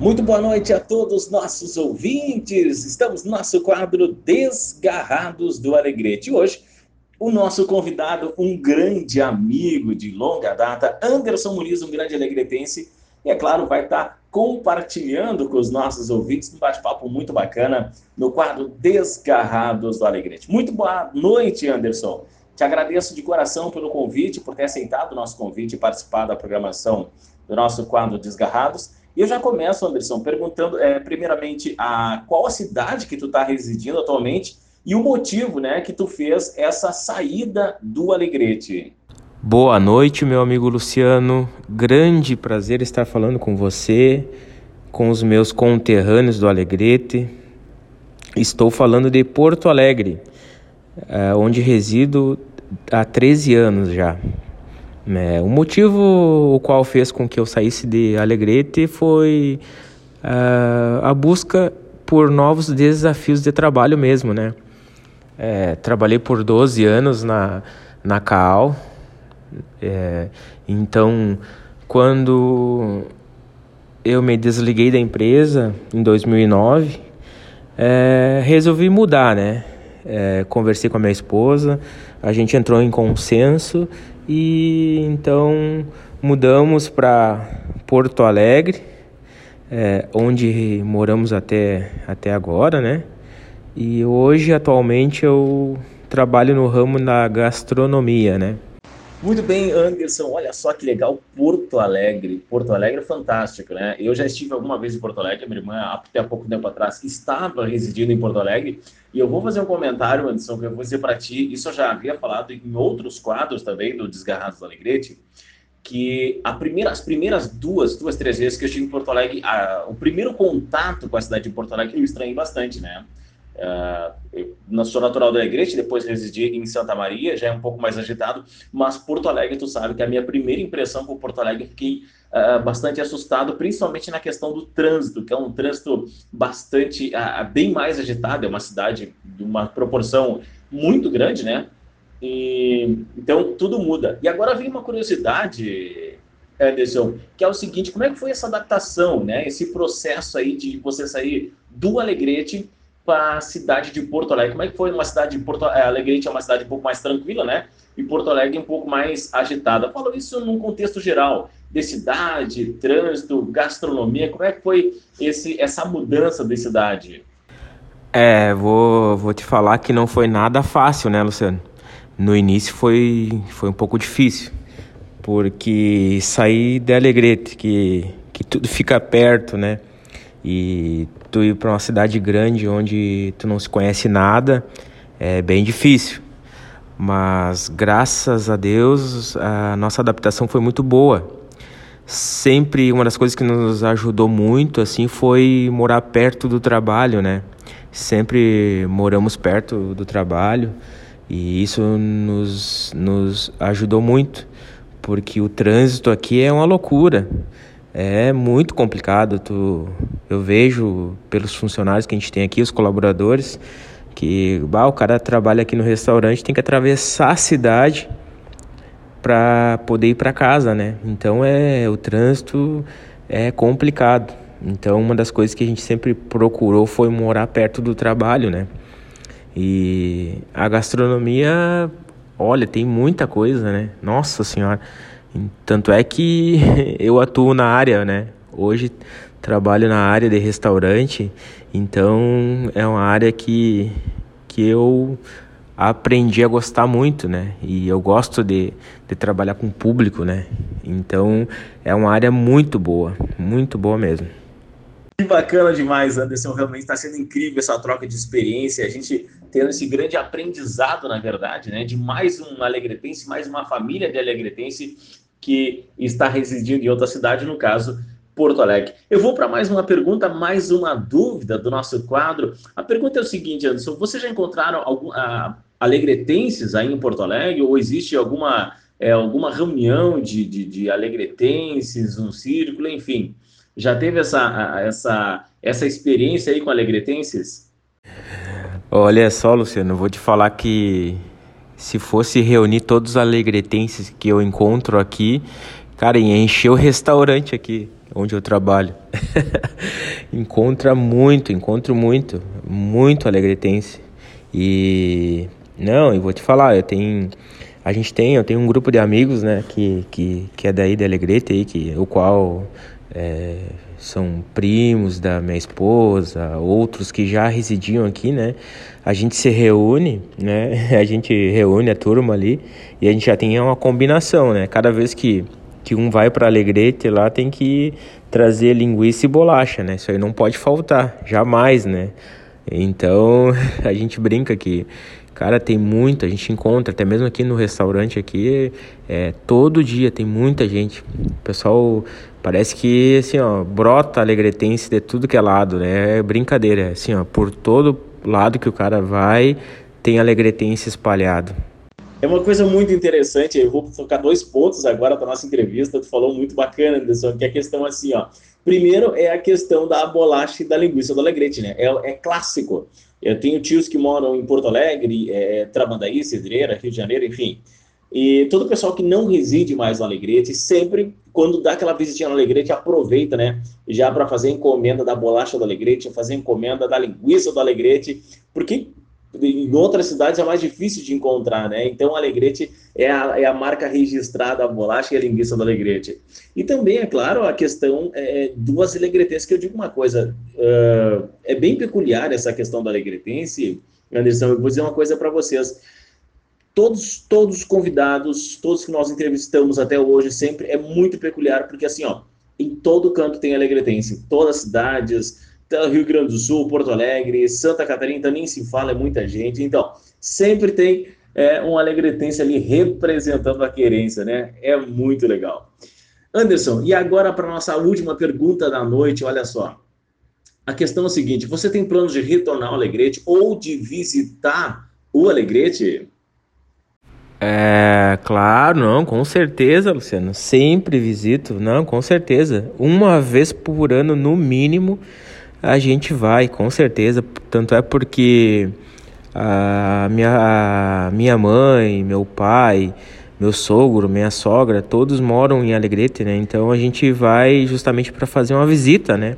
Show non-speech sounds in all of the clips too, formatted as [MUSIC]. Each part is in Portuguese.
Muito boa noite a todos nossos ouvintes. Estamos no nosso quadro Desgarrados do Alegrete. Hoje, o nosso convidado, um grande amigo de longa data, Anderson Muniz, um grande alegretense, e é claro, vai estar compartilhando com os nossos ouvintes um bate-papo muito bacana no quadro Desgarrados do Alegrete. Muito boa noite, Anderson. Te agradeço de coração pelo convite, por ter aceitado o nosso convite e participar da programação do nosso quadro Desgarrados. E eu já começo, Anderson, perguntando, é, primeiramente, a qual a cidade que tu está residindo atualmente e o motivo, né, que tu fez essa saída do Alegrete. Boa noite, meu amigo Luciano. Grande prazer estar falando com você, com os meus conterrâneos do Alegrete. Estou falando de Porto Alegre, é, onde resido há 13 anos já. É, o motivo o qual fez com que eu saísse de Alegrete foi uh, a busca por novos desafios de trabalho mesmo, né? É, trabalhei por 12 anos na, na CAL, é, então quando eu me desliguei da empresa em 2009, é, resolvi mudar, né? É, conversei com a minha esposa, a gente entrou em consenso e então mudamos para Porto Alegre, é, onde moramos até, até agora, né? E hoje, atualmente, eu trabalho no ramo da gastronomia, né? Muito bem, Anderson. Olha só que legal, Porto Alegre. Porto Alegre é fantástico, né? Eu já estive alguma vez em Porto Alegre, minha irmã, até há pouco tempo atrás, estava residindo em Porto Alegre. E eu vou fazer um comentário, Anderson, que eu vou dizer para ti. Isso eu já havia falado em outros quadros também do Desgarrados do Alegrete, que primeira, as primeiras duas, duas, três vezes que eu estive em Porto Alegre, a, o primeiro contato com a cidade de Porto Alegre eu estranhei bastante, né? Uh, eu sou natural da Alegrete, depois residi em Santa Maria, já é um pouco mais agitado, mas Porto Alegre, tu sabe que a minha primeira impressão com Porto Alegre, fiquei uh, bastante assustado, principalmente na questão do trânsito, que é um trânsito bastante, uh, bem mais agitado, é uma cidade de uma proporção muito grande, né? E, então, tudo muda. E agora vem uma curiosidade, Anderson, que é o seguinte, como é que foi essa adaptação, né? Esse processo aí de você sair do Alegrete para a cidade de Porto Alegre. Como é que foi uma cidade de Porto é, Alegre? É uma cidade um pouco mais tranquila, né? E Porto Alegre um pouco mais agitada. Falo isso num contexto geral de cidade, trânsito, gastronomia. Como é que foi esse, essa mudança de cidade? É, vou, vou te falar que não foi nada fácil, né, Luciano? No início foi, foi um pouco difícil, porque sair de Alegrete, que, que tudo fica perto, né? E tu ir para uma cidade grande onde tu não se conhece nada é bem difícil. Mas graças a Deus a nossa adaptação foi muito boa. Sempre uma das coisas que nos ajudou muito assim foi morar perto do trabalho, né? Sempre moramos perto do trabalho e isso nos, nos ajudou muito, porque o trânsito aqui é uma loucura é muito complicado. Tu, eu vejo pelos funcionários que a gente tem aqui, os colaboradores, que bah, o cara trabalha aqui no restaurante, tem que atravessar a cidade para poder ir para casa, né? Então é o trânsito é complicado. Então uma das coisas que a gente sempre procurou foi morar perto do trabalho, né? E a gastronomia, olha, tem muita coisa, né? Nossa senhora. Tanto é que [LAUGHS] eu atuo na área, né? Hoje trabalho na área de restaurante, então é uma área que, que eu aprendi a gostar muito, né? E eu gosto de, de trabalhar com público, né? Então é uma área muito boa, muito boa mesmo. Que bacana demais, Anderson. Realmente está sendo incrível essa troca de experiência. A gente tendo esse grande aprendizado, na verdade, né? De mais um alegretense, mais uma família de alegretense que está residindo em outra cidade, no caso, Porto Alegre. Eu vou para mais uma pergunta, mais uma dúvida do nosso quadro. A pergunta é o seguinte, Anderson: vocês já encontraram algum, a, alegretenses aí em Porto Alegre? Ou existe alguma, é, alguma reunião de, de, de alegretenses, um círculo, enfim? Já teve essa, essa, essa experiência aí com alegretenses? Olha só, Luciano, vou te falar que se fosse reunir todos os alegretenses que eu encontro aqui, cara, ia encher o restaurante aqui. Onde eu trabalho. [LAUGHS] Encontra muito, encontro muito, muito alegretense. E não, eu vou te falar, eu tenho a gente tem, eu tenho um grupo de amigos, né, que, que, que é daí de Alegrete aí, que o qual é, são primos da minha esposa, outros que já residiam aqui, né? A gente se reúne, né? [LAUGHS] A gente reúne a turma ali e a gente já tem uma combinação, né? Cada vez que, que um vai para Alegrete lá tem que trazer linguiça e bolacha, né? Isso aí não pode faltar, jamais, né? Então [LAUGHS] a gente brinca que Cara, tem muito, a gente encontra, até mesmo aqui no restaurante aqui, é, todo dia tem muita gente. O pessoal parece que, assim, ó, brota alegretense de tudo que é lado, né? É brincadeira, assim, ó, por todo lado que o cara vai, tem alegretense espalhado. É uma coisa muito interessante, eu vou focar dois pontos agora da nossa entrevista, tu falou muito bacana, Anderson, que é a questão assim, ó. Primeiro é a questão da bolacha e da linguiça do Alegrete, né? É, é clássico. Eu tenho tios que moram em Porto Alegre, é, Cedreira, Rio de Janeiro, enfim. E todo o pessoal que não reside mais no Alegrete, sempre, quando dá aquela visitinha no Alegrete, aproveita, né? Já para fazer encomenda da bolacha do Alegrete, fazer encomenda da linguiça do Alegrete, porque em outras cidades é mais difícil de encontrar, né? Então, Alegrete é a, é a marca registrada, a bolacha e a linguiça do Alegrete. E também, é claro, a questão é, do alegretense, que eu digo uma coisa, uh, é bem peculiar essa questão do alegretense, Anderson, eu vou dizer uma coisa para vocês. Todos, todos os convidados, todos que nós entrevistamos até hoje, sempre é muito peculiar, porque assim, ó, em todo canto tem alegretense, em todas as cidades, Rio Grande do Sul, Porto Alegre, Santa Catarina, então nem se fala, é muita gente. Então, sempre tem é, um alegretense ali representando a querência, né? É muito legal. Anderson, e agora para nossa última pergunta da noite, olha só. A questão é a seguinte: você tem planos de retornar ao Alegrete ou de visitar o Alegrete? É, claro, não, com certeza, Luciano. Sempre visito, não, com certeza. Uma vez por ano, no mínimo, a gente vai, com certeza. Tanto é porque a minha, a minha mãe, meu pai, meu sogro, minha sogra, todos moram em Alegrete, né? Então a gente vai justamente para fazer uma visita, né?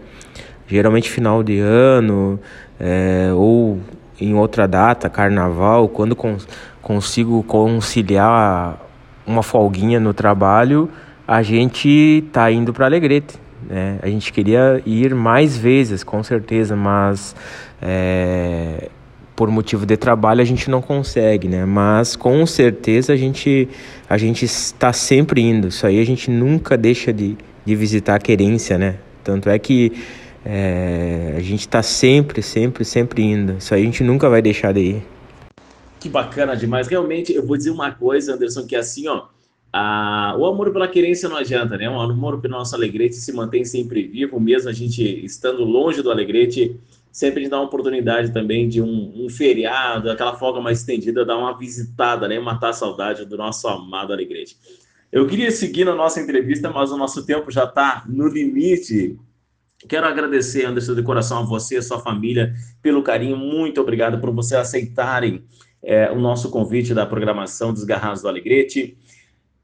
Geralmente final de ano é, ou em outra data, carnaval, quando cons consigo conciliar uma folguinha no trabalho, a gente tá indo para Alegrete. Né? A gente queria ir mais vezes, com certeza, mas é, por motivo de trabalho a gente não consegue, né? Mas com certeza a gente a gente está sempre indo. Isso aí a gente nunca deixa de, de visitar a querência, né? Tanto é que é, a gente está sempre, sempre, sempre indo. Isso aí a gente nunca vai deixar de ir. Que bacana demais. Realmente, eu vou dizer uma coisa, Anderson, que é assim, ó ah, o amor pela querência não adianta, né? O amor pelo nosso alegrete se mantém sempre vivo, mesmo a gente estando longe do alegrete, sempre dá uma oportunidade também de um, um, feriado, aquela folga mais estendida, dar uma visitada, né? Matar a saudade do nosso amado alegrete. Eu queria seguir na nossa entrevista, mas o nosso tempo já está no limite. Quero agradecer, Anderson, de coração a você e a sua família pelo carinho. Muito obrigado por vocês aceitarem é, o nosso convite da programação dos Garrados do Alegrete.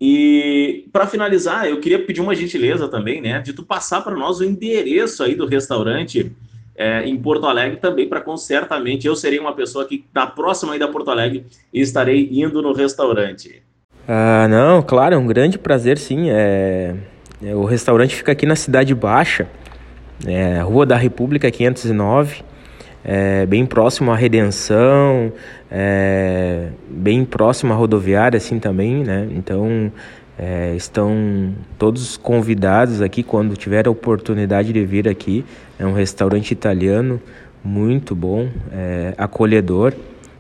E para finalizar, eu queria pedir uma gentileza também, né, de tu passar para nós o endereço aí do restaurante é, em Porto Alegre também, para certamente eu serei uma pessoa que na próxima aí da Porto Alegre estarei indo no restaurante. Ah, não, claro, é um grande prazer, sim. É, é o restaurante fica aqui na Cidade Baixa, é, Rua da República 509 é, bem próximo à Redenção, é, bem próximo à rodoviária assim também, né? Então é, estão todos convidados aqui quando tiver a oportunidade de vir aqui. É um restaurante italiano muito bom, é, acolhedor,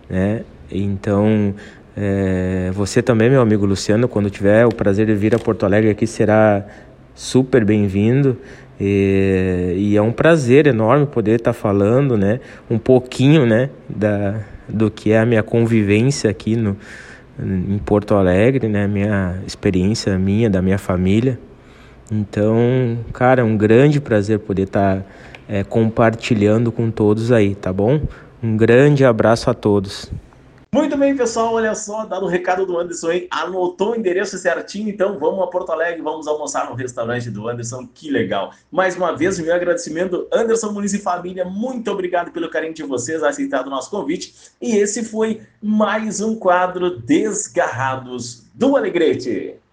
né? Então é, você também, meu amigo Luciano, quando tiver o prazer de vir a Porto Alegre aqui, será super bem-vindo. E, e, é um prazer enorme poder estar tá falando, né, um pouquinho, né, da, do que é a minha convivência aqui no, em Porto Alegre, né, minha experiência minha, da minha família. Então, cara, é um grande prazer poder estar tá, é, compartilhando com todos aí, tá bom? Um grande abraço a todos. Muito bem, pessoal, olha só, dado o recado do Anderson aí, anotou o endereço certinho, então vamos a Porto Alegre, vamos almoçar no restaurante do Anderson, que legal. Mais uma vez, meu agradecimento, Anderson Muniz e família, muito obrigado pelo carinho de vocês, aceitado o nosso convite, e esse foi mais um quadro Desgarrados do Alegrete.